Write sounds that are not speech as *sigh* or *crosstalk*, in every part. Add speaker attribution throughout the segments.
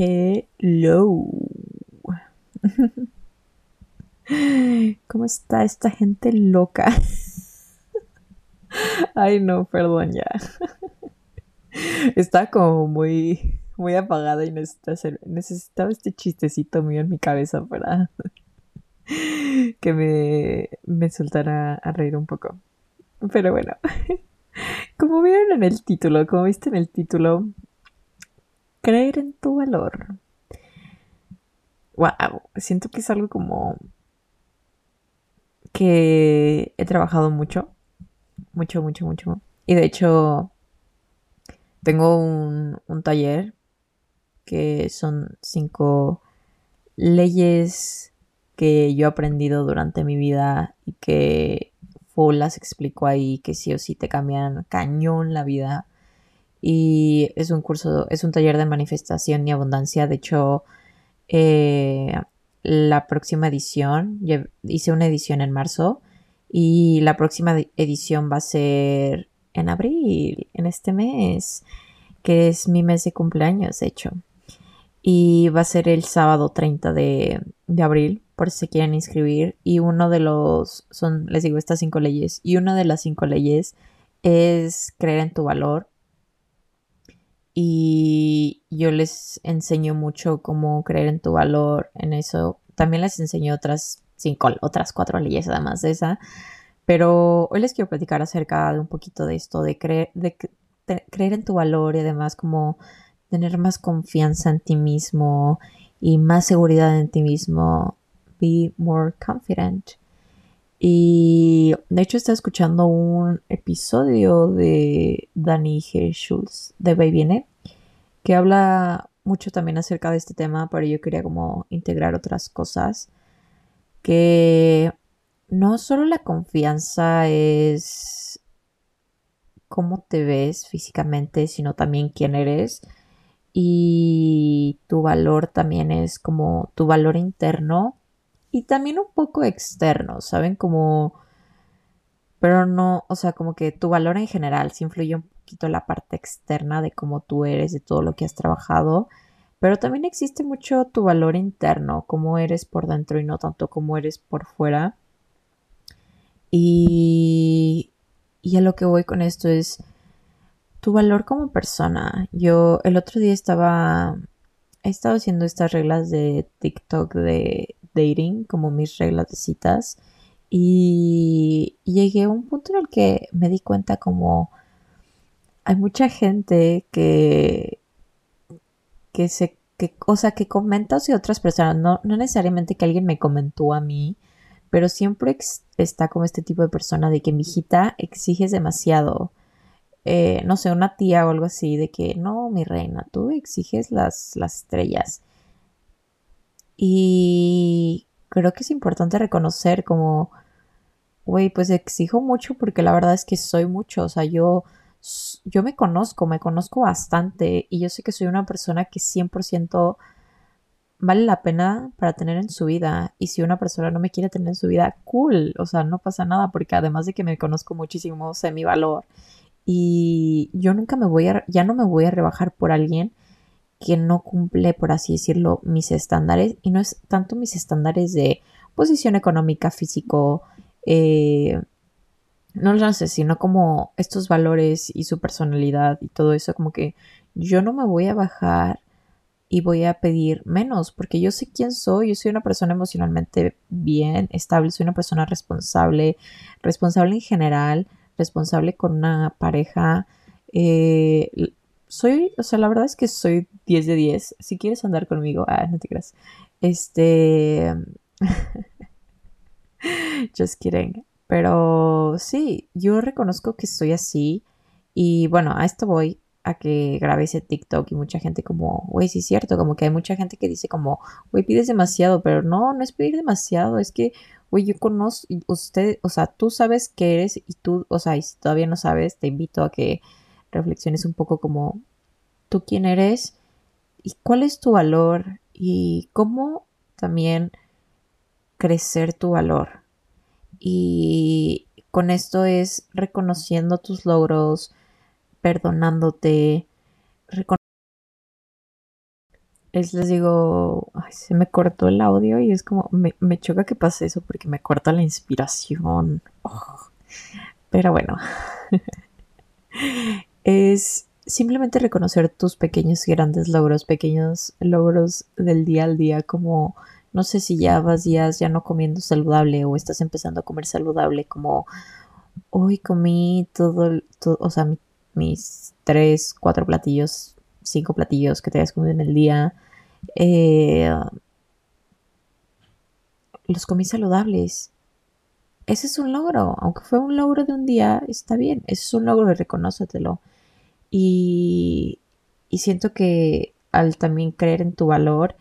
Speaker 1: Hello. ¿Cómo está esta gente loca? Ay, no, perdón ya. Está como muy, muy apagada y necesitaba este chistecito mío en mi cabeza para que me, me soltara a reír un poco. Pero bueno, como vieron en el título, como viste en el título, creer en tu valor. Wow, siento que es algo como que he trabajado mucho, mucho, mucho, mucho. Y de hecho, tengo un, un taller que son cinco leyes que yo he aprendido durante mi vida y que Full las explicó ahí que sí o sí te cambian cañón la vida. Y es un curso, es un taller de manifestación y abundancia. De hecho, eh, la próxima edición, hice una edición en marzo y la próxima edición va a ser en abril, en este mes, que es mi mes de cumpleaños, de hecho. Y va a ser el sábado 30 de, de abril por si se quieren inscribir. Y uno de los, son, les digo, estas cinco leyes. Y una de las cinco leyes es creer en tu valor. Y yo les enseño mucho cómo creer en tu valor en eso. También les enseño otras cinco, otras cuatro leyes además de esa. Pero hoy les quiero platicar acerca de un poquito de esto, de creer, de creer en tu valor y además como tener más confianza en ti mismo y más seguridad en ti mismo be more confident. Y de hecho está escuchando un episodio de Danny G. Schultz de Baby que habla mucho también acerca de este tema, pero yo quería como integrar otras cosas. Que no solo la confianza es cómo te ves físicamente, sino también quién eres. Y tu valor también es como tu valor interno y también un poco externo, ¿saben? Como, pero no, o sea, como que tu valor en general sí influye un poquito la parte externa de cómo tú eres, de todo lo que has trabajado, pero también existe mucho tu valor interno, cómo eres por dentro y no tanto cómo eres por fuera. Y, y a lo que voy con esto es tu valor como persona. Yo el otro día estaba, he estado haciendo estas reglas de TikTok de dating, como mis reglas de citas. Y llegué a un punto en el que me di cuenta como hay mucha gente que, que se, que, o sea, que comenta hacia otras personas, no, no necesariamente que alguien me comentó a mí, pero siempre está como este tipo de persona de que mi hijita exiges demasiado. Eh, no sé, una tía o algo así, de que no, mi reina, tú exiges las, las estrellas. Y creo que es importante reconocer como, güey, pues exijo mucho porque la verdad es que soy mucho, o sea, yo, yo me conozco, me conozco bastante y yo sé que soy una persona que 100% vale la pena para tener en su vida y si una persona no me quiere tener en su vida, cool, o sea, no pasa nada porque además de que me conozco muchísimo, sé mi valor y yo nunca me voy a, ya no me voy a rebajar por alguien que no cumple, por así decirlo, mis estándares. Y no es tanto mis estándares de posición económica, físico, eh, no lo sé, sino como estos valores y su personalidad y todo eso, como que yo no me voy a bajar y voy a pedir menos, porque yo sé quién soy, yo soy una persona emocionalmente bien, estable, soy una persona responsable, responsable en general, responsable con una pareja, eh, soy, o sea, la verdad es que soy 10 de 10. Si quieres andar conmigo, ah, no te creas. Este. *laughs* Just kidding. Pero sí, yo reconozco que soy así. Y bueno, a esto voy a que grabe ese TikTok y mucha gente como, güey, sí es cierto, como que hay mucha gente que dice como, güey, pides demasiado, pero no, no es pedir demasiado, es que, güey, yo conozco, usted, o sea, tú sabes qué eres y tú, o sea, y si todavía no sabes, te invito a que reflexiones un poco como tú quién eres y cuál es tu valor y cómo también crecer tu valor. Y con esto es reconociendo tus logros, perdonándote, es, les digo, se me cortó el audio y es como, me, choca que pase eso porque me corta la inspiración. Pero bueno, *laughs* es simplemente reconocer tus pequeños y grandes logros, pequeños logros del día al día, como no sé si ya vas días ya no comiendo saludable o estás empezando a comer saludable, como hoy comí todo, o sea, mis tres, cuatro platillos, cinco platillos que te hayas comido en el día. Eh, los comí saludables. Ese es un logro, aunque fue un logro de un día, está bien, ese es un logro, reconócetelo. Y, y siento que al también creer en tu valor,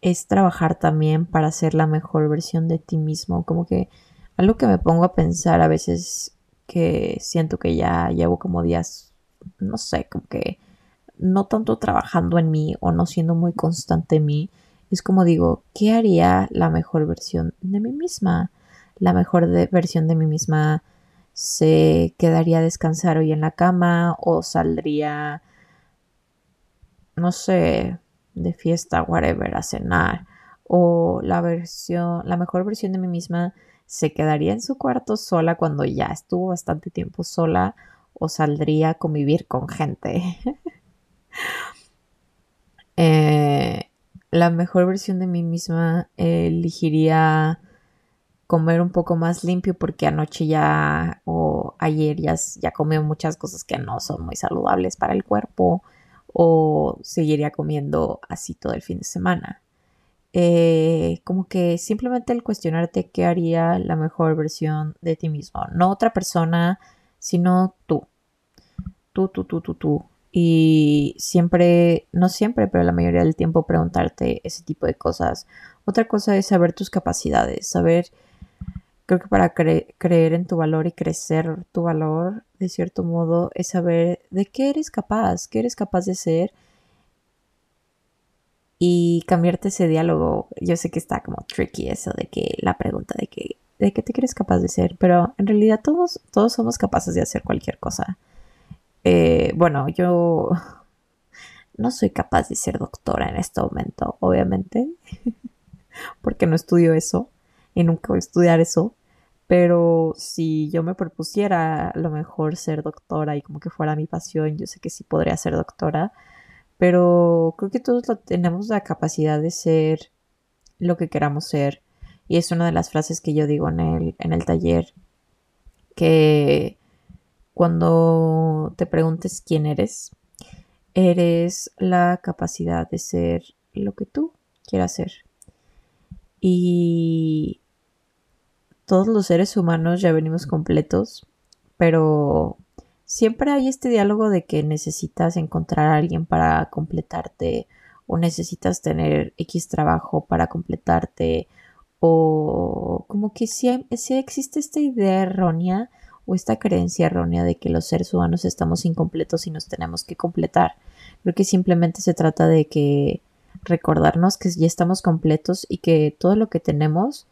Speaker 1: es trabajar también para ser la mejor versión de ti mismo. Como que algo que me pongo a pensar a veces que siento que ya llevo como días, no sé, como que no tanto trabajando en mí o no siendo muy constante en mí, es como digo, ¿qué haría la mejor versión de mí misma? La mejor versión de mí misma se quedaría a descansar hoy en la cama o saldría, no sé, de fiesta, whatever, a cenar. O la versión, la mejor versión de mí misma se quedaría en su cuarto sola cuando ya estuvo bastante tiempo sola o saldría a convivir con gente. *laughs* Eh, la mejor versión de mí misma elegiría comer un poco más limpio porque anoche ya o ayer ya, ya comí muchas cosas que no son muy saludables para el cuerpo o seguiría comiendo así todo el fin de semana. Eh, como que simplemente el cuestionarte qué haría la mejor versión de ti mismo, no otra persona, sino tú. Tú, tú, tú, tú, tú. Y siempre, no siempre, pero la mayoría del tiempo preguntarte ese tipo de cosas. Otra cosa es saber tus capacidades, saber creo que para creer en tu valor y crecer tu valor, de cierto modo, es saber de qué eres capaz, qué eres capaz de ser y cambiarte ese diálogo. Yo sé que está como tricky eso de que la pregunta de que de qué te crees capaz de ser, pero en realidad todos, todos somos capaces de hacer cualquier cosa. Eh, bueno, yo *laughs* no soy capaz de ser doctora en este momento, obviamente, *laughs* porque no estudio eso y nunca voy a estudiar eso. Pero si yo me propusiera a lo mejor ser doctora y como que fuera mi pasión, yo sé que sí podría ser doctora. Pero creo que todos tenemos la capacidad de ser lo que queramos ser. Y es una de las frases que yo digo en el, en el taller. Que cuando te preguntes quién eres, eres la capacidad de ser lo que tú quieras ser. Y todos los seres humanos ya venimos completos, pero siempre hay este diálogo de que necesitas encontrar a alguien para completarte o necesitas tener X trabajo para completarte o como que si, existe esta idea errónea o esta creencia errónea de que los seres humanos estamos incompletos y nos tenemos que completar. Creo que simplemente se trata de que recordarnos que ya estamos completos y que todo lo que tenemos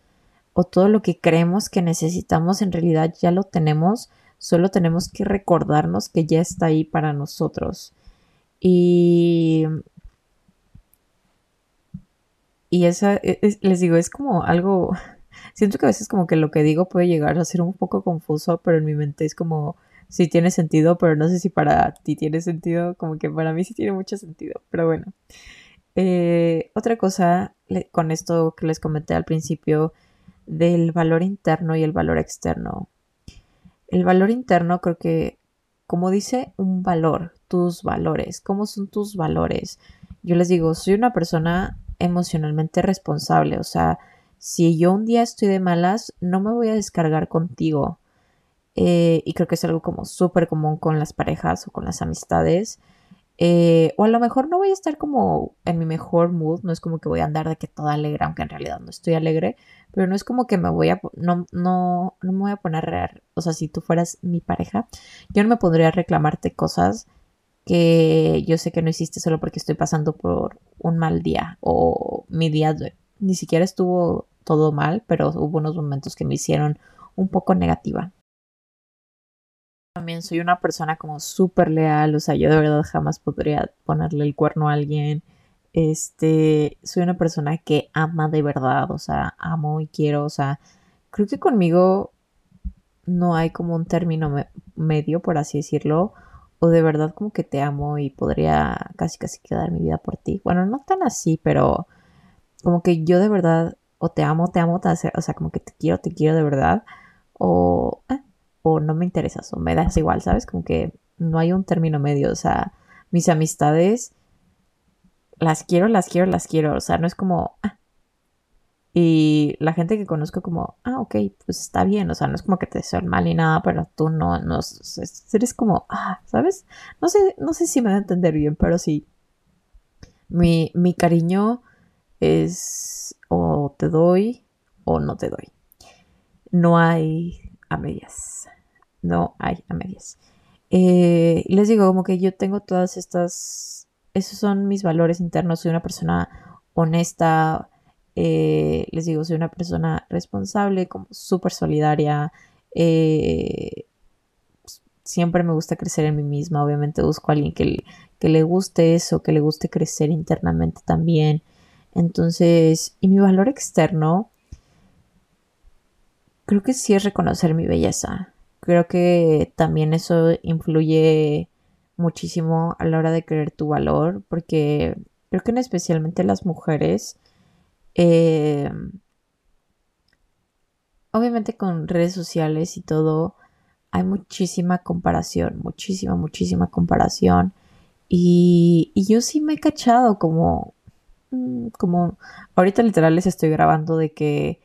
Speaker 1: o todo lo que creemos que necesitamos en realidad ya lo tenemos, solo tenemos que recordarnos que ya está ahí para nosotros. Y y esa, e, les digo, es como algo, *laughs* siento que a veces como que lo que digo puede llegar a ser un poco confuso, pero en mi mente es como, sí tiene sentido, pero no sé si para ti tiene sentido, como que para mí sí tiene mucho sentido, pero bueno. Eh, otra cosa con esto que les comenté al principio del valor interno y el valor externo. El valor interno creo que, como dice un valor, tus valores, ¿cómo son tus valores? Yo les digo, soy una persona emocionalmente responsable, o sea, si yo un día estoy de malas, no me voy a descargar contigo. Eh, y creo que es algo como súper común con las parejas o con las amistades. Eh, o a lo mejor no voy a estar como en mi mejor mood, no es como que voy a andar de que toda alegre, aunque en realidad no estoy alegre, pero no es como que me voy a, no, no, no me voy a poner, o sea, si tú fueras mi pareja, yo no me pondría a reclamarte cosas que yo sé que no hiciste solo porque estoy pasando por un mal día o mi día ni siquiera estuvo todo mal, pero hubo unos momentos que me hicieron un poco negativa también soy una persona como súper leal, o sea, yo de verdad jamás podría ponerle el cuerno a alguien. Este, soy una persona que ama de verdad, o sea, amo y quiero, o sea, creo que conmigo no hay como un término medio, por así decirlo, o de verdad como que te amo y podría casi casi quedar mi vida por ti. Bueno, no tan así, pero como que yo de verdad o te amo, te amo, o sea, como que te quiero, te quiero de verdad, o, eh, o no me interesas, o me das igual, ¿sabes? Como que no hay un término medio, o sea, mis amistades las quiero, las quiero, las quiero, o sea, no es como, ah. Y la gente que conozco como, ah, ok, pues está bien, o sea, no es como que te deseo mal ni nada, pero tú no, no, eres como, ah, ¿sabes? No sé, no sé si me va a entender bien, pero sí. Mi, mi cariño es o te doy o no te doy. No hay a medias. No hay a medias. Eh, les digo, como que yo tengo todas estas, esos son mis valores internos, soy una persona honesta, eh, les digo, soy una persona responsable, como súper solidaria, eh, siempre me gusta crecer en mí misma, obviamente busco a alguien que, que le guste eso, que le guste crecer internamente también. Entonces, y mi valor externo, creo que sí es reconocer mi belleza. Creo que también eso influye muchísimo a la hora de creer tu valor, porque creo que en especialmente las mujeres, eh, obviamente con redes sociales y todo, hay muchísima comparación, muchísima, muchísima comparación. Y, y yo sí me he cachado como, mm, como, ahorita literal les estoy grabando de que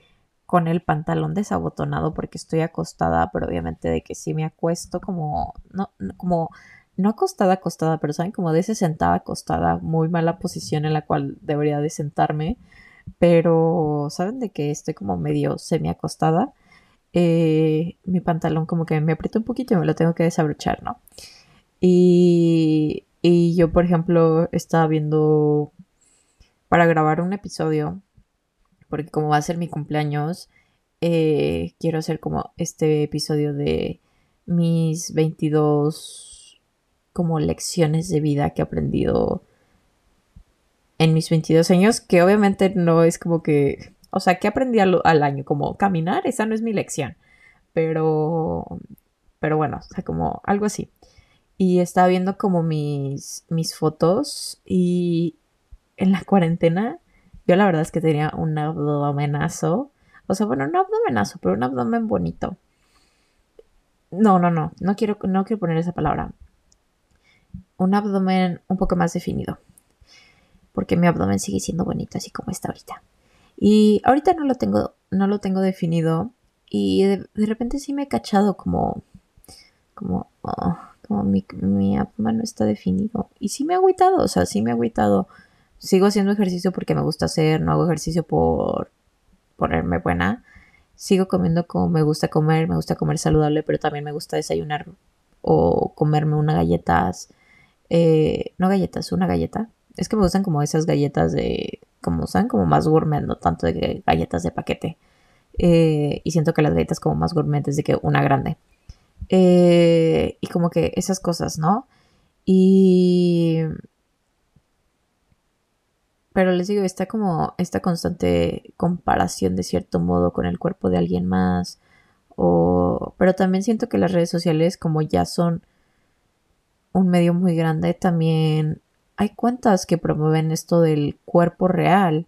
Speaker 1: con el pantalón desabotonado porque estoy acostada, pero obviamente de que si me acuesto como, no, como, no acostada, acostada, pero saben, como de ese sentada acostada, muy mala posición en la cual debería de sentarme, pero saben de que estoy como medio semi acostada, eh, mi pantalón como que me aprieta un poquito y me lo tengo que desabrochar, ¿no? Y, y yo, por ejemplo, estaba viendo para grabar un episodio porque como va a ser mi cumpleaños, eh, quiero hacer como este episodio de mis 22 como lecciones de vida que he aprendido en mis 22 años, que obviamente no es como que, o sea, que aprendí al, año, como caminar, esa no es mi lección, pero, pero bueno, o sea, como algo así. Y estaba viendo como mis, mis fotos y en la cuarentena yo la verdad es que tenía un abdomenazo. O sea, bueno, no abdomenazo, pero un abdomen bonito. No, no, no. No quiero, no quiero poner esa palabra. Un abdomen un poco más definido. Porque mi abdomen sigue siendo bonito, así como está ahorita. Y ahorita no lo tengo, no lo tengo definido. Y de, repente sí me he cachado como. Como. Oh, como mi, mi abdomen no está definido. Y sí me ha agüitado. O sea, sí me ha agüitado sigo haciendo ejercicio porque me gusta hacer, no hago ejercicio por ponerme buena. Sigo comiendo como me gusta comer, me gusta comer saludable, pero también me gusta desayunar o comerme unas galletas, eh, no galletas, una galleta. Es que me gustan como esas galletas de, como saben, como más gourmet, no tanto de galletas de paquete. Eh, y siento que las galletas como más gourmet de que una grande. Eh, y como que esas cosas, ¿no? Y pero les digo, está como esta constante comparación de cierto modo con el cuerpo de alguien más. O, pero también siento que las redes sociales, como ya son un medio muy grande, también hay cuentas que promueven esto del cuerpo real.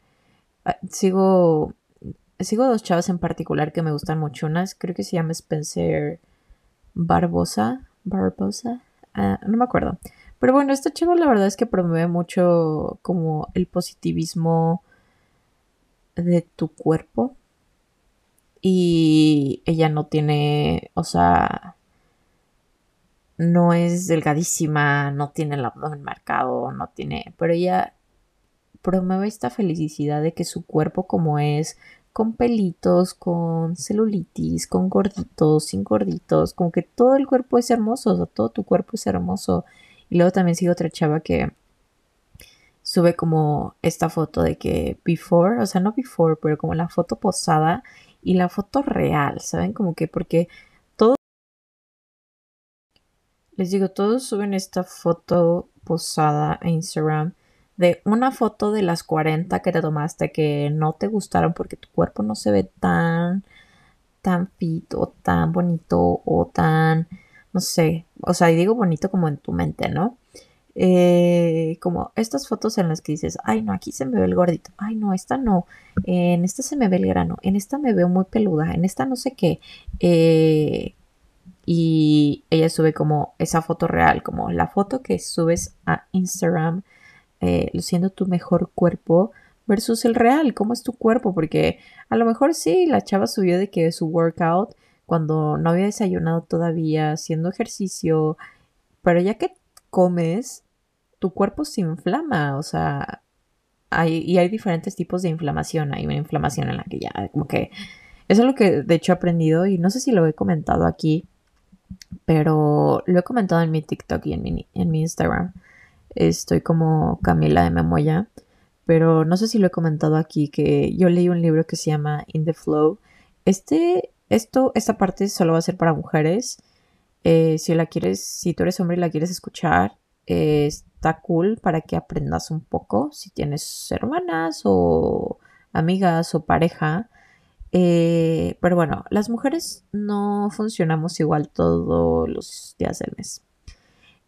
Speaker 1: Ah, sigo, sigo dos chavas en particular que me gustan mucho. Una creo que se llama Spencer Barbosa. Barbosa. Ah, no me acuerdo. Pero bueno, esta chico la verdad es que promueve mucho como el positivismo de tu cuerpo. Y ella no tiene, o sea, no es delgadísima, no tiene el abdomen marcado, no tiene, pero ella promueve esta felicidad de que su cuerpo como es, con pelitos, con celulitis, con gorditos, sin gorditos, como que todo el cuerpo es hermoso, o sea, todo tu cuerpo es hermoso y luego también sigo otra chava que sube como esta foto de que before, o sea, no before, pero como la foto posada y la foto real, ¿saben? Como que porque todos, les digo, todos suben esta foto posada a Instagram de una foto de las 40 que te tomaste que no te gustaron porque tu cuerpo no se ve tan, tan fit o tan bonito o tan, no sé, o sea, digo bonito como en tu mente, ¿no? Eh, como estas fotos en las que dices, ay no, aquí se me ve el gordito, ay no, esta no, en esta se me ve el grano, en esta me veo muy peluda, en esta no sé qué. Eh, y ella sube como esa foto real, como la foto que subes a Instagram, eh, luciendo tu mejor cuerpo versus el real, cómo es tu cuerpo, porque a lo mejor sí, la chava subió de que su workout cuando no había desayunado todavía, haciendo ejercicio, pero ya que comes, tu cuerpo se inflama, o sea, hay, y hay diferentes tipos de inflamación. Hay una inflamación en la que ya, como que, eso es lo que de hecho he aprendido y no sé si lo he comentado aquí, pero lo he comentado en mi TikTok y en mi, en mi Instagram. Estoy como Camila de Memoya, pero no sé si lo he comentado aquí, que yo leí un libro que se llama In the Flow. Este, esto, esta parte solo va a ser para mujeres. Eh, si la quieres, si tú eres hombre y la quieres escuchar, está cool para que aprendas un poco. Si tienes hermanas o amigas o pareja. Eh, pero bueno, las mujeres no funcionamos igual todos los días del mes.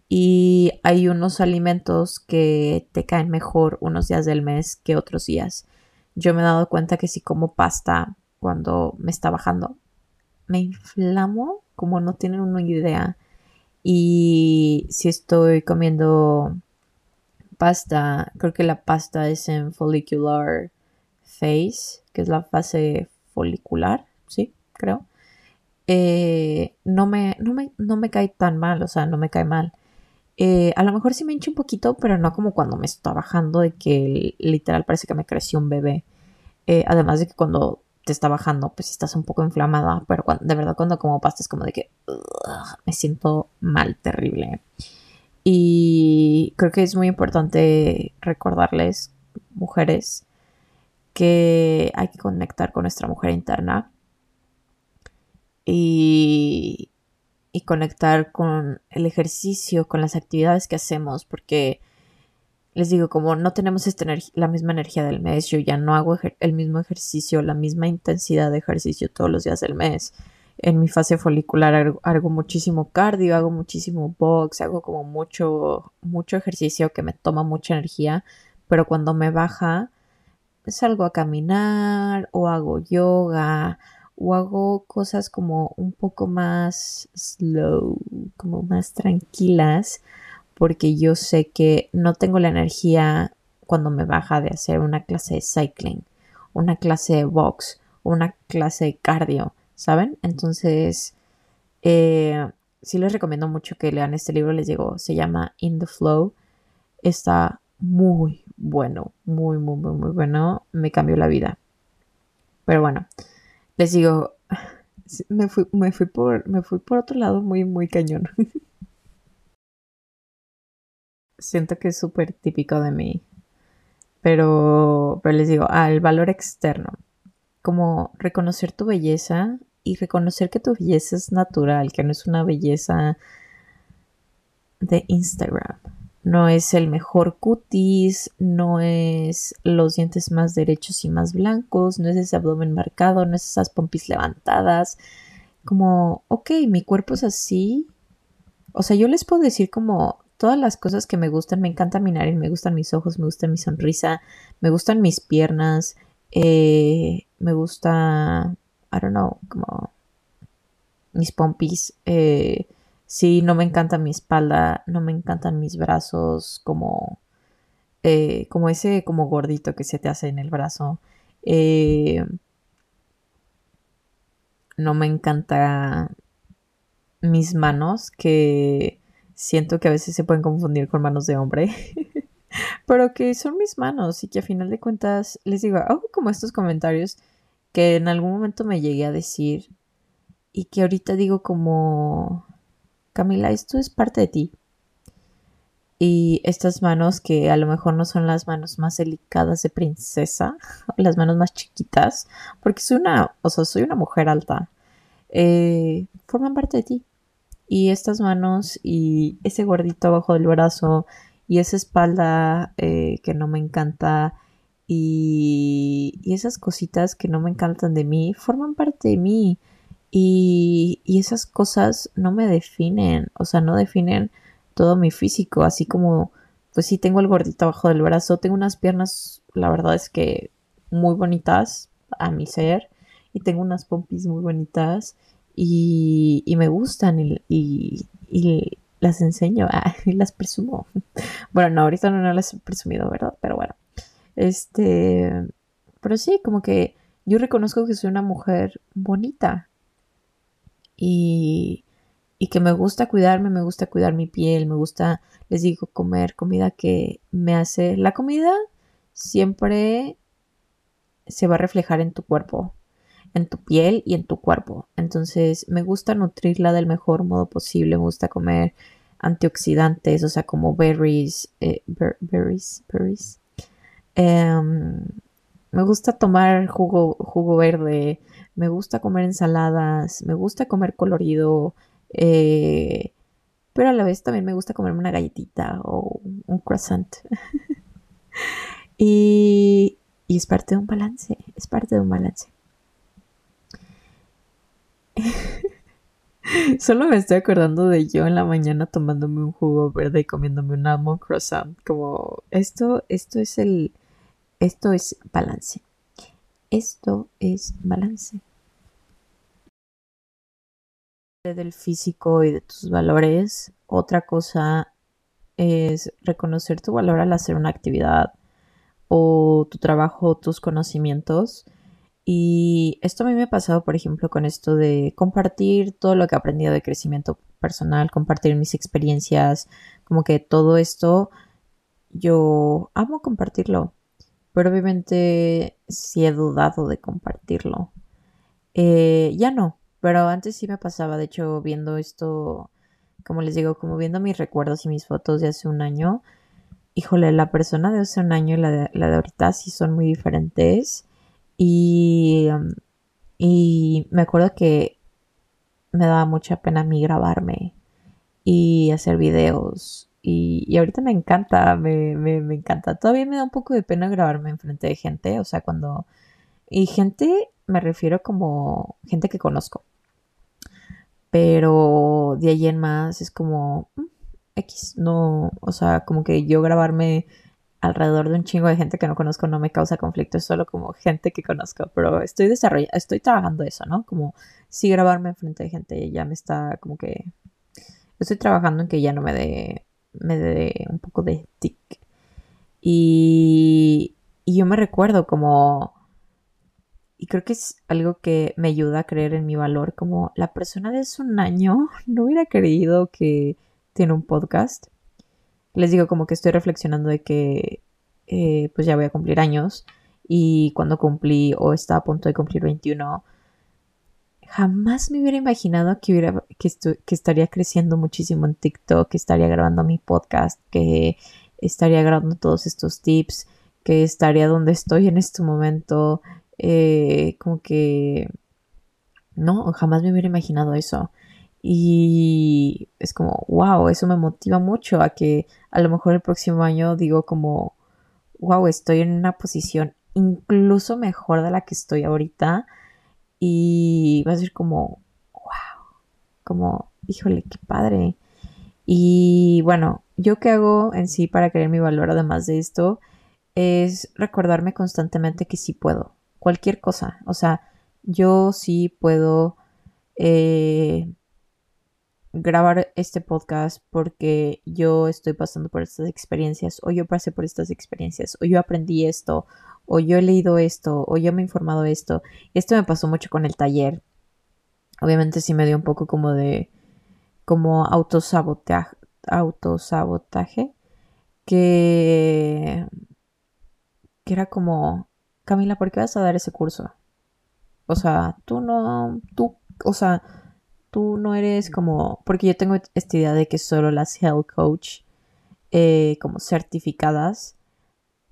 Speaker 1: Y hay unos alimentos que te caen mejor unos días del mes que otros días. Yo me he dado cuenta que si como pasta cuando me está bajando, me inflamo como no tienen una idea. Y si estoy comiendo pasta, creo que la pasta es en follicular phase, que es la fase folicular, sí, creo. Eh, no, me, no, me, no me cae tan mal, o sea, no me cae mal. Eh, a lo mejor sí me hincha un poquito, pero no como cuando me está bajando, de que literal parece que me creció un bebé. Eh, además de que cuando está bajando, pues estás un poco inflamada, pero de verdad cuando como pasta es como de que me siento mal, terrible. Y creo que es muy importante recordarles, mujeres, que hay que conectar con nuestra mujer interna y, y conectar con el ejercicio, con las actividades que hacemos, porque les digo, como no tenemos esta la misma energía del mes, yo ya no hago el mismo ejercicio, la misma intensidad de ejercicio todos los días del mes. En mi fase folicular hago, muchísimo cardio, hago muchísimo box, hago como mucho, mucho ejercicio que me toma mucha energía, pero cuando me baja, salgo a caminar o hago yoga o hago cosas como un poco más slow, como más tranquilas porque yo sé que no tengo la energía cuando me baja de hacer una clase de cycling, una clase de box, una clase de cardio, ¿saben? Entonces, eh, sí les recomiendo mucho que lean este libro, les digo, se llama In the Flow, está muy bueno, muy, muy, muy, muy bueno, me cambió la vida. Pero bueno, les digo, *laughs* me fui, me fui, por, me fui por otro lado muy, muy cañón. *laughs* siento que es súper típico de mí. Pero, pero les digo, al valor externo. Como reconocer tu belleza y reconocer que tu belleza es natural, que no es una belleza de Instagram. No es el mejor cutis, no es los dientes más derechos y más blancos, no es ese abdomen marcado, no es esas pompis levantadas. Como, ok, mi cuerpo es así. O sea, yo les puedo decir como, todas las cosas que me gustan, me encanta mi nariz, me gustan mis ojos, me gusta mi sonrisa, me gustan mis piernas, eh, me gusta, I don't know, como mis pompis. Eh, sí, no me encanta mi espalda, no me encantan mis brazos, como, eh, como ese como gordito que se te hace en el brazo. no me encanta mis manos que siento que a veces se pueden confundir con manos de hombre, *laughs* pero que son mis manos y que a final de cuentas les digo, hago como estos comentarios que en algún momento me llegué a decir y que ahorita digo como, Camila, esto es parte de ti. Y estas manos que a lo mejor no son las manos más delicadas de princesa, *laughs* las manos más chiquitas, porque soy una, o sea, soy una mujer alta, eh, forman parte de ti y estas manos y ese gordito abajo del brazo y esa espalda eh, que no me encanta y, y, esas cositas que no me encantan de mí forman parte de mí. Y, y esas cosas no me definen, o sea, no definen todo mi físico, así como pues sí tengo el gordito abajo del brazo, tengo unas piernas, la verdad es que muy bonitas a mi ser y tengo unas pompis muy bonitas y, me gustan y, y, las enseño *laughs* ah, y las presumo. Bueno, no, ahorita no, no las he presumido, ¿verdad? Pero bueno, este, pero sí, como que yo reconozco que soy una mujer bonita y, y que me gusta cuidarme, me gusta cuidar mi piel, me gusta, les digo, comer comida que me hace, la comida siempre se va a reflejar en tu cuerpo, en tu piel y en tu cuerpo. Entonces me gusta nutrirla del mejor modo posible, me gusta comer antioxidantes, o sea, como berries, eh, berries, berries. Em, me gusta tomar jugo, jugo verde, me gusta comer ensaladas, me gusta comer colorido, eh, pero a la vez también me gusta comerme una galletita o un croissant. *laughs* y, y es parte de un balance, es parte de un balance. *laughs* Solo me estoy acordando de yo en la mañana tomándome un jugo verde y comiéndome un almond croissant. Como esto, esto es el, esto es balance. Esto es balance. Del físico y de tus valores. Otra cosa es reconocer tu valor al hacer una actividad o tu trabajo, tus conocimientos. Y esto a mí me ha pasado, por ejemplo, con esto de compartir todo lo que he aprendido de crecimiento personal, compartir mis experiencias, como que todo esto yo amo compartirlo, pero obviamente sí he dudado de compartirlo. Eh, ya no, pero antes sí me pasaba, de hecho, viendo esto, como les digo, como viendo mis recuerdos y mis fotos de hace un año, híjole, la persona de hace un año y la de, la de ahorita sí son muy diferentes. Y, y me acuerdo que me daba mucha pena a mí grabarme y hacer videos. Y, y ahorita me encanta, me, me, me, encanta. Todavía me da un poco de pena grabarme enfrente de gente, o sea, cuando... Y gente, me refiero como gente que conozco. Pero de ahí en más es como... Mm, X, no, o sea, como que yo grabarme alrededor de un chingo de gente que no conozco no me causa conflicto, es solo como gente que conozco, pero estoy desarrollando, estoy trabajando eso, ¿no? Como si grabarme enfrente de gente ya me está como que estoy trabajando en que ya no me dé me dé un poco de tic. Y, y yo me recuerdo como y creo que es algo que me ayuda a creer en mi valor, como la persona de hace un año *laughs* no hubiera creído que tiene un podcast. Les digo como que estoy reflexionando de que eh, pues ya voy a cumplir años y cuando cumplí o estaba a punto de cumplir 21, jamás me hubiera imaginado que, hubiera, que, que estaría creciendo muchísimo en TikTok, que estaría grabando mi podcast, que estaría grabando todos estos tips, que estaría donde estoy en este momento. Eh, como que no, jamás me hubiera imaginado eso. Y es como, wow, eso me motiva mucho a que a lo mejor el próximo año digo como, wow, estoy en una posición incluso mejor de la que estoy ahorita. Y va a ser como, wow, como, híjole, qué padre. Y bueno, yo qué hago en sí para creer mi valor además de esto es recordarme constantemente que sí puedo, cualquier cosa. O sea, yo sí puedo eh, grabar este podcast porque yo estoy pasando por estas experiencias o yo pasé por estas experiencias o yo aprendí esto o yo he leído esto o yo me he informado esto. Esto me pasó mucho con el taller. Obviamente sí me dio un poco como de como autosabotaje, autosabotaje que que era como Camila, ¿por qué vas a dar ese curso? O sea, tú no, tú, o sea, tú no eres como, porque yo tengo esta idea de que solo las health coach eh, como certificadas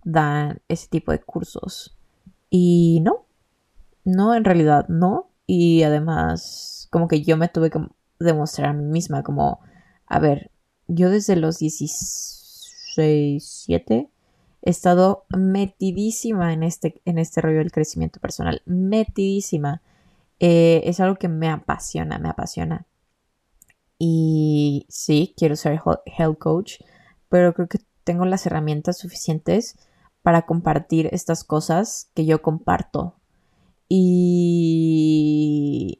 Speaker 1: dan ese tipo de cursos. Y no, no, en realidad no. Y además, como que yo me tuve que demostrar a mí misma como, a ver, yo desde los 16, 6, 7, he estado metidísima en este, en este rollo del crecimiento personal. Metidísima. Eh, es algo que me apasiona, me apasiona. Y sí, quiero ser health coach, pero creo que tengo las herramientas suficientes para compartir estas cosas que yo comparto. Y,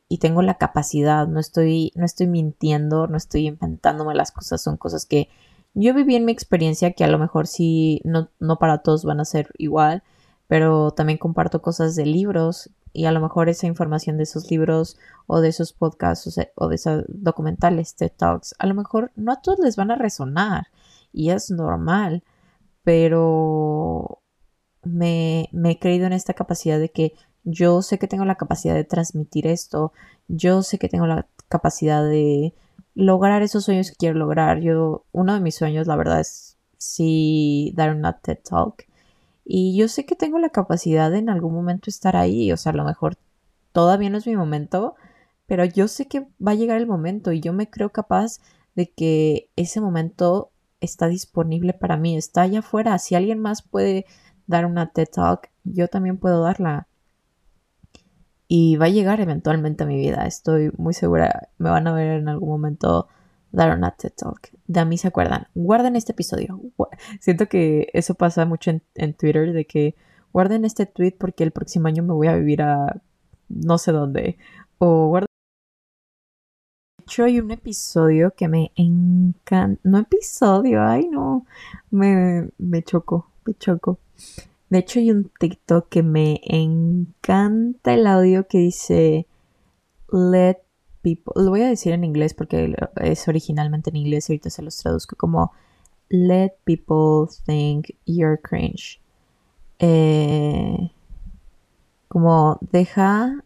Speaker 1: y, tengo la capacidad, no estoy, no estoy mintiendo, no estoy inventándome las cosas, son cosas que yo viví en mi experiencia que a lo mejor sí, no, no para todos van a ser igual, pero también comparto cosas de libros y a lo mejor esa información de esos libros o de esos podcasts o, de esos documentales, TED Talks, a lo mejor no a todos les van a resonar y es normal, pero me, he creído en esta capacidad de que yo sé que tengo la capacidad de transmitir esto, yo sé que tengo la capacidad de lograr esos sueños que quiero lograr. Yo, uno de mis sueños, la verdad, es sí dar una TED Talk y yo sé que tengo la capacidad de en algún momento estar ahí. O sea, a lo mejor todavía no es mi momento, pero yo sé que va a llegar el momento y yo me creo capaz de que ese momento está disponible para mí, está allá afuera. Si alguien más puede dar una TED Talk, yo también puedo darla. Y va a llegar eventualmente a mi vida, estoy muy segura. Me van a ver en algún momento dar una TED Talk. De a mí se acuerdan. Guarden este episodio. Siento que eso pasa mucho en, Twitter, de que guarden este tweet porque el próximo año me voy a vivir a no sé dónde. O guarden... De hecho, hay un episodio que me encanta. No episodio, ay no. Me, me choco, me choco. De hecho, hay un TikTok que me encanta el audio que dice Let lo voy a decir en inglés porque es originalmente en inglés y ahorita se los traduzco como let people think you're cringe. Eh, como deja,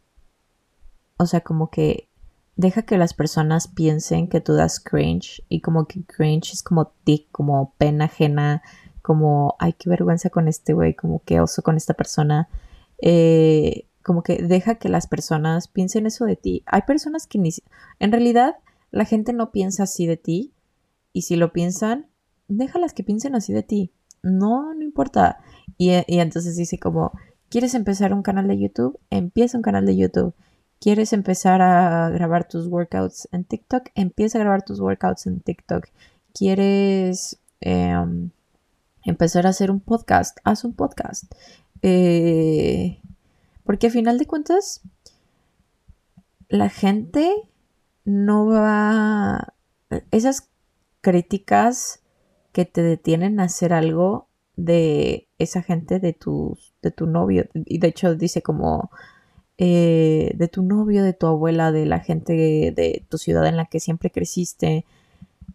Speaker 1: o sea, como que deja que las personas piensen que tú das cringe y como que cringe es como tic, como pena ajena, como, ay, qué vergüenza con este güey, como qué oso con esta persona. Eh, como que deja que las personas piensen eso de ti. Hay personas que ni... En realidad, la gente no piensa así de ti. Y si lo piensan, déjalas que piensen así de ti. No, no importa. Y, y entonces dice como, ¿quieres empezar un canal de YouTube? Empieza un canal de YouTube. ¿Quieres empezar a grabar tus workouts en TikTok? Empieza a grabar tus workouts en TikTok. ¿Quieres em, empezar a hacer un podcast? Haz un podcast. Eh, porque a final de cuentas, la gente no va... Esas críticas que te detienen a hacer algo de esa gente de tu, de tu novio. Y de hecho dice como eh, de tu novio, de tu abuela, de la gente de, tu ciudad en la que siempre creciste.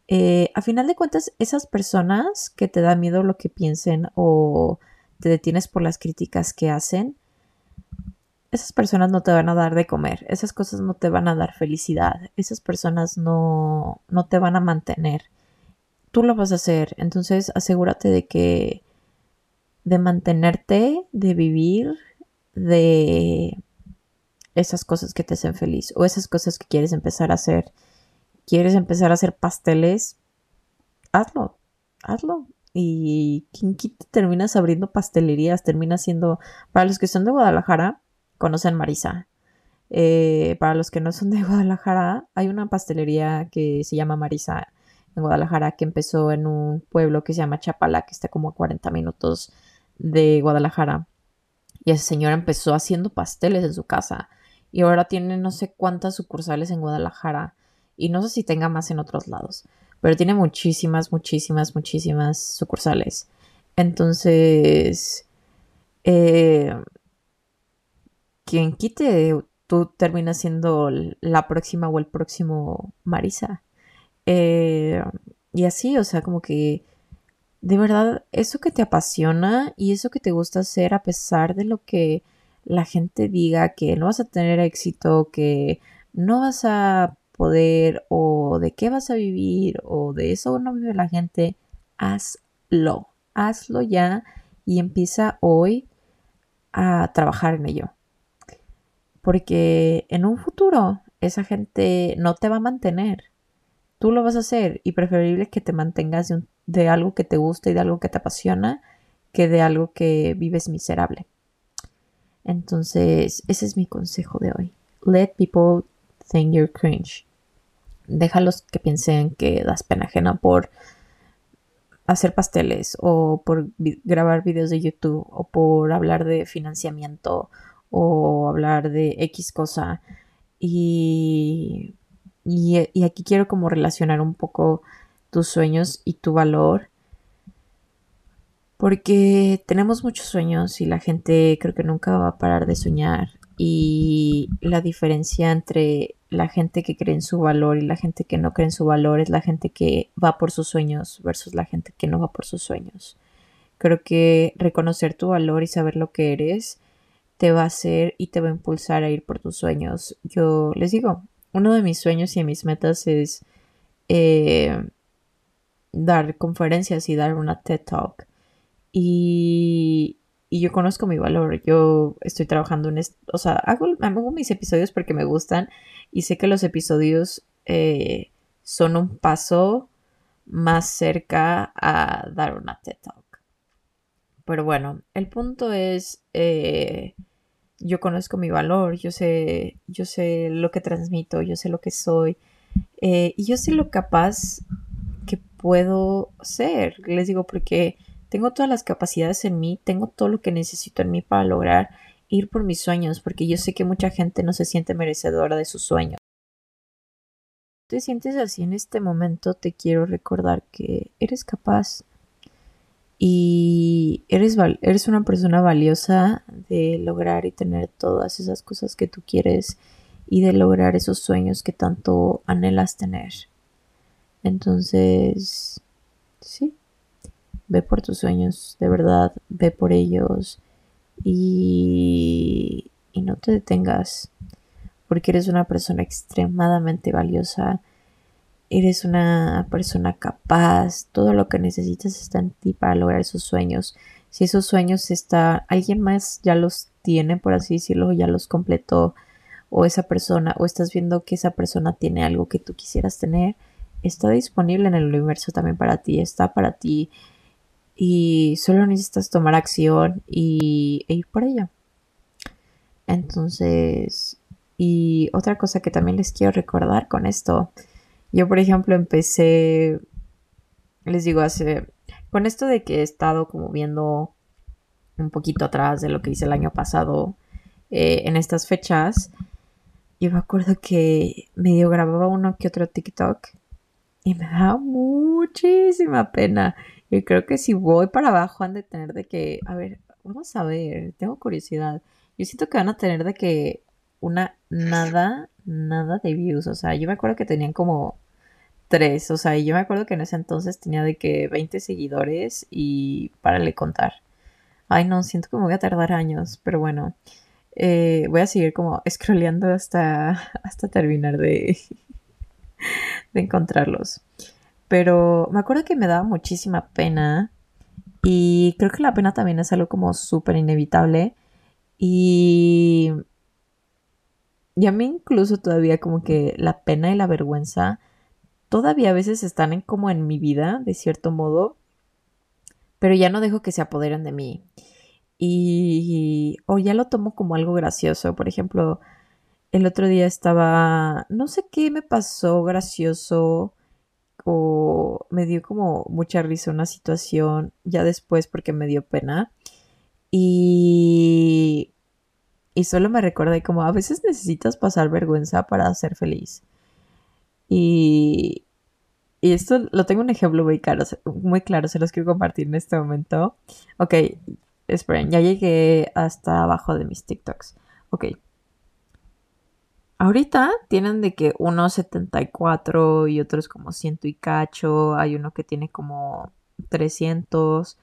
Speaker 1: Eh, a final de cuentas, esas personas que te da miedo lo que piensen o te detienes por las críticas que hacen, esas personas no te van a dar de comer, esas cosas no te van a dar felicidad, esas personas no, no te van a mantener. Tú lo vas a hacer, entonces asegúrate de que, de mantenerte, de vivir, de esas cosas que te hacen feliz o esas cosas que quieres empezar a hacer. ¿Quieres empezar a hacer pasteles? Hazlo, hazlo. Y quien quita terminas abriendo pastelerías, terminas siendo, para los que son de Guadalajara, conocen Marisa. Eh, para los que no son de *laughs* Guadalajara, hay una pastelería que se llama Marisa en Guadalajara que empezó en un pueblo que se llama Chapala, que está como a 40 minutos de Guadalajara. Y esa señora empezó haciendo pasteles en su casa y ahora tiene no sé cuántas sucursales en Guadalajara y no sé si tenga más en otros lados, pero tiene muchísimas, muchísimas, muchísimas sucursales. Entonces, eh, quien quite, tú terminas siendo la próxima o el próximo Marisa. Eh, y así, o sea, como que de verdad, eso que te apasiona y eso que te gusta hacer a pesar de lo que la gente diga que no vas a tener éxito, que no vas a poder o de qué vas a vivir o de eso no vive la gente, hazlo, hazlo ya y empieza hoy a trabajar en ello porque en un futuro esa gente no te va a mantener. Tú lo vas a hacer y preferible que te mantengas de algo que te gusta y de algo que te apasiona que de algo que vives miserable. Entonces, ese es mi consejo de hoy. Let people think you're cringe. Déjalos que piensen que das pena ajena por hacer pasteles o por grabar videos de YouTube o por hablar de financiamiento o hablar de X cosa. Y, y, y aquí quiero como relacionar un poco tus sueños y tu valor porque tenemos muchos sueños y la gente creo que nunca va a parar de soñar. Y la diferencia entre la gente que cree en su valor y la gente que no cree en su valor es la gente que va por sus sueños versus la gente que no va por sus sueños. Creo que reconocer tu valor y saber lo que eres te va a hacer y te va a impulsar a ir por tus sueños. Yo les digo, uno de mis sueños y de mis metas es eh, dar conferencias y dar una TED Talk. Y, yo conozco mi valor. Yo estoy trabajando en esto. O sea, hago, hago, mis episodios porque me gustan y sé que los episodios eh, son un paso más cerca a dar una TED Talk. Pero bueno, el punto es, eh, yo conozco mi valor, yo sé, yo sé lo que transmito, yo sé lo que soy eh, y yo sé lo capaz que puedo ser. Les digo porque tengo todas las capacidades en mí, tengo todo lo que necesito en mí para lograr ir por mis sueños, porque yo sé que mucha gente no se siente merecedora de sus sueños. Te sientes así en este momento, te quiero recordar que eres capaz y eres, eres una persona valiosa de lograr y tener todas esas cosas que tú quieres y de lograr esos sueños que tanto anhelas tener. Entonces, sí, ve por tus sueños, de verdad, ve por ellos y, y no te detengas, porque eres una persona extremadamente valiosa, eres una persona capaz, todo lo que necesitas está en ti para lograr esos sueños. Si esos sueños está, alguien más ya los tiene, por así decirlo, ya los completó, o esa persona, o estás viendo que esa persona tiene algo que tú quisieras tener, está disponible en el universo también para ti, está para ti y solo necesitas tomar acción y, e ir por ella. Entonces, y otra cosa que también les quiero recordar con esto, yo por ejemplo empecé, les digo, hace, con esto de que he estado como viendo un poquito atrás de lo que hice el año pasado eh, en estas fechas, yo me acuerdo que medio grababa uno que otro TikTok y me daba muchísima pena. Y creo que si voy para abajo han de tener de que, a ver, vamos a ver, tengo curiosidad. Yo siento que van a tener de que una nada, nada de views. O sea, yo me acuerdo que tenían como tres. O sea, yo me acuerdo que en ese entonces tenía de que 20 seguidores y párale contar. Ay, no, siento que me voy a tardar años, pero bueno. Eh, voy a seguir como scrolleando hasta, *laughs* hasta terminar de, *laughs* de encontrarlos. Pero me acuerdo que me daba muchísima pena y creo que la pena también es algo como súper inevitable y... Y a mí incluso todavía como que la pena y la vergüenza todavía a veces están en, como en mi vida, de cierto modo, pero ya no dejo que se apoderen de mí. Y... o ya lo tomo como algo gracioso. Por ejemplo, el otro día estaba... no sé qué me pasó gracioso o me dio como mucha risa una situación ya después porque me dio pena y y solo me recordé como a veces necesitas pasar vergüenza para ser feliz y y esto lo tengo un ejemplo muy claro, muy claro, se los quiero compartir en este momento. Ok, esperen, ya llegué hasta abajo de mis TikToks. Ok, Ahorita tienen de que unos 74 y otros como ciento y cacho. Hay uno que tiene como 300.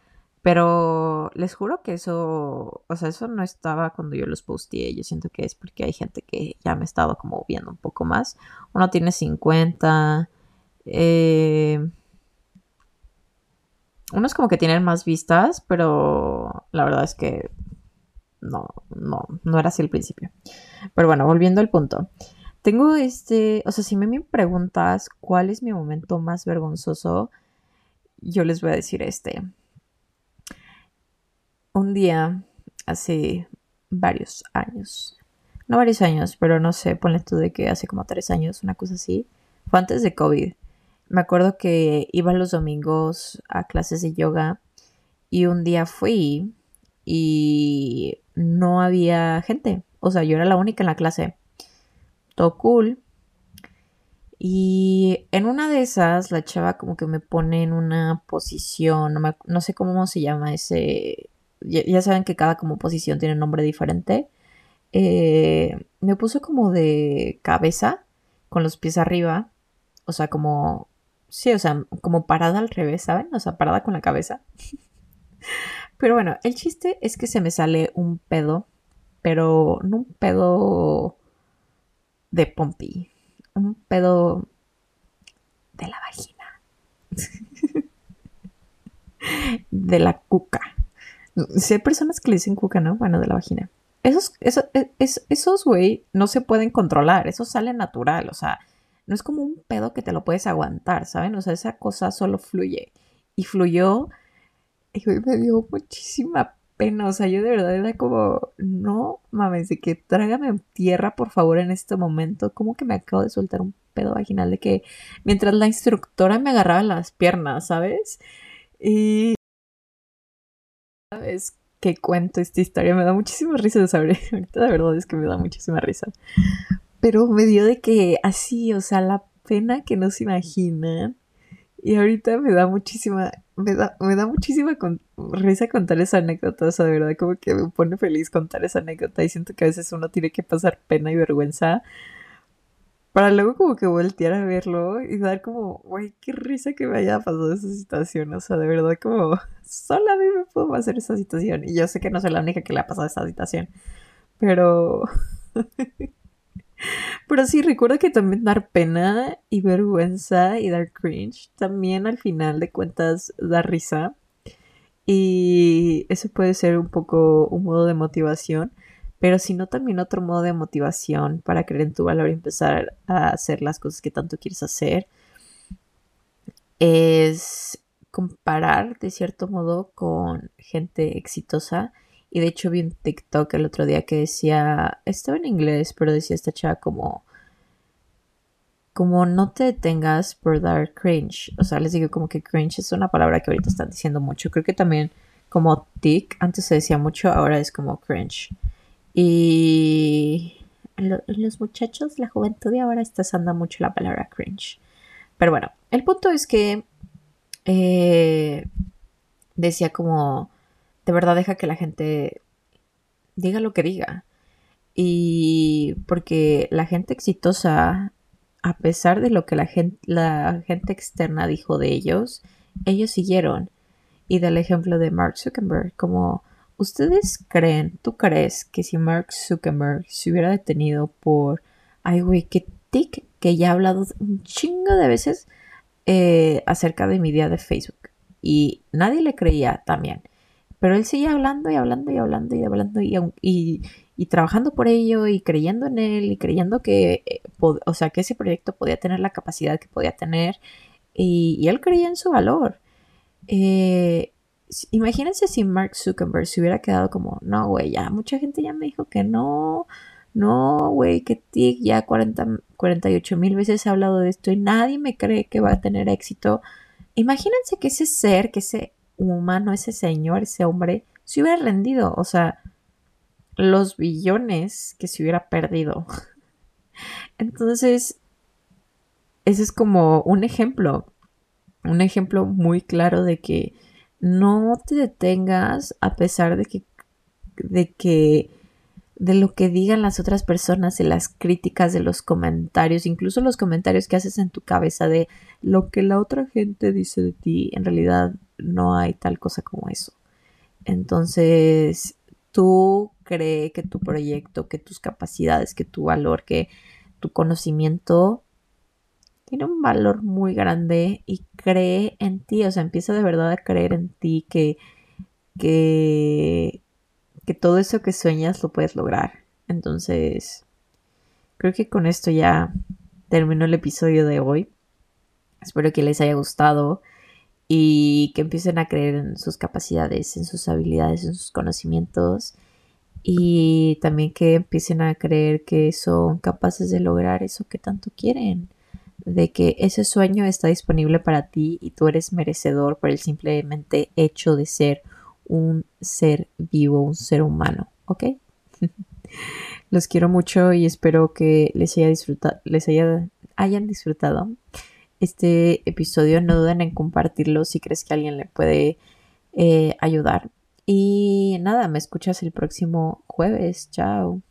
Speaker 1: Pero les juro que eso, o sea, eso no estaba cuando yo los posteé. Yo siento que es porque hay gente que ya me ha estado como viendo un poco más. Uno tiene 50. Eh, unos como que tienen más vistas, pero la verdad es que no, no, no era así al principio. Pero bueno, volviendo al punto. Tengo este, o sea, si me preguntas cuál es mi momento más vergonzoso, yo les voy a decir este. Un día, hace varios años, no varios años, pero no sé, ponle tú de que hace como tres años, una cosa así, fue antes de COVID. Me acuerdo que iba los domingos a clases de yoga y un día fui y no había gente. O sea, yo era la única en la clase. Todo cool. Y en una de esas, la chava como que me pone en una posición, no, sé cómo se llama ese, ya, saben que cada como posición tiene un nombre diferente. Eh, me puso como de cabeza, con los pies arriba, o sea, como, sí, o sea, como parada al revés, ¿saben? O sea, parada con la cabeza. *laughs* Pero bueno, el chiste es que se me sale un pedo, pero no un pedo de pompi, un pedo de la vagina. *laughs* de la cuca. Si hay personas que le dicen cuca, ¿no? Bueno, de la vagina. Esos, esos, esos, güey, no se pueden controlar. Eso sale natural. O sea, no es como un pedo que te lo puedes aguantar, ¿saben? O sea, esa cosa solo fluye. Y fluyó y me dio muchísima pena. O sea, yo de verdad era como, no mames, de que trágame tierra, por favor, en este momento. Como que me acabo de soltar un pedo vaginal de que mientras la instructora me agarraba las piernas, ¿sabes? Y. ¿Sabes? qué cuento esta historia. Me da muchísima risa de saber. *laughs* Ahorita la verdad es que me da muchísima risa. Pero me dio de que así, o sea, la pena que no se imaginan. Y ahorita me da muchísima me da, me da muchísima risa contar esa anécdota, o sea, de verdad como que me pone feliz contar esa anécdota y siento que a veces uno tiene que pasar pena y vergüenza para luego como que voltear a verlo y dar como, güey, qué risa que me haya pasado esa situación, o sea, de verdad como, *laughs* solo a mí me puedo hacer esa situación y yo sé que no soy la única que le ha pasado esa situación, pero... *laughs* Pero sí, recuerdo que también dar pena y vergüenza y dar cringe también al final de cuentas da risa. Y eso puede ser un poco un modo de motivación, pero si no también otro modo de motivación para creer en tu valor y empezar a hacer las cosas que tanto quieres hacer es comparar de cierto modo con gente exitosa y de hecho vi un TikTok el otro día que decía, estaba en inglés, pero decía esta chava como, como no te detengas por dar cringe. O sea, les digo como que cringe es una palabra que ahorita están diciendo mucho. Creo que también como tic, antes se decía mucho, ahora es como cringe. Y los muchachos, la juventud de ahora está usando mucho la palabra cringe. Pero bueno, el punto es que eh, decía como de verdad deja que la gente diga lo que diga. Y porque la gente exitosa, a pesar de lo que la gente, la gente externa dijo de ellos, ellos siguieron. Y del ejemplo de Mark Zuckerberg, como ustedes creen, tú crees que si Mark Zuckerberg se hubiera detenido por, ay güey, que tic, que ya he hablado un chingo de veces eh, acerca de mi día de Facebook. Y nadie le creía también. Pero él sigue hablando y hablando y hablando y hablando y, y, trabajando por ello y creyendo en él y creyendo que, eh, o sea, que ese proyecto podía tener la capacidad que podía tener y, él creía en su valor. Eh, imagínense si Mark Zuckerberg se hubiera quedado como, no, güey, ya mucha gente ya me dijo que no, no, güey, que TIC ya 40, 48 mil veces ha hablado de esto y nadie me cree que va a tener éxito. Imagínense que ese ser, que ese humano, ese señor, ese hombre, se hubiera rendido. O sea, los billones que se hubiera perdido. *laughs* Entonces, ese es como un ejemplo, un ejemplo muy claro de que no te detengas a pesar de que, de que, de lo que digan las otras personas, de las críticas, de los comentarios, incluso los comentarios que haces en tu cabeza de lo que la otra gente dice de ti, en realidad no hay tal cosa como eso. Entonces, tú crees que tu proyecto, que tus capacidades, que tu valor, que tu conocimiento tiene un valor muy grande y cree en ti, o sea, empieza de verdad a creer en ti que, que, que todo eso que sueñas lo puedes lograr. Entonces, creo que con esto ya terminó el episodio de hoy. Espero que les haya gustado. y que empiecen a creer en sus capacidades, en sus habilidades, en sus conocimientos y también que empiecen a creer que son capaces de lograr eso que tanto quieren, de que ese sueño está disponible para ti y tú eres merecedor por el simplemente hecho de ser un ser vivo, un ser humano, ¿ok? *laughs* Los quiero mucho y espero que les haya disfrutado, les haya, hayan disfrutado este episodio. No duden en compartirlo si crees que alguien le puede eh, ayudar. Y nada, me escuchas el próximo jueves. Chao.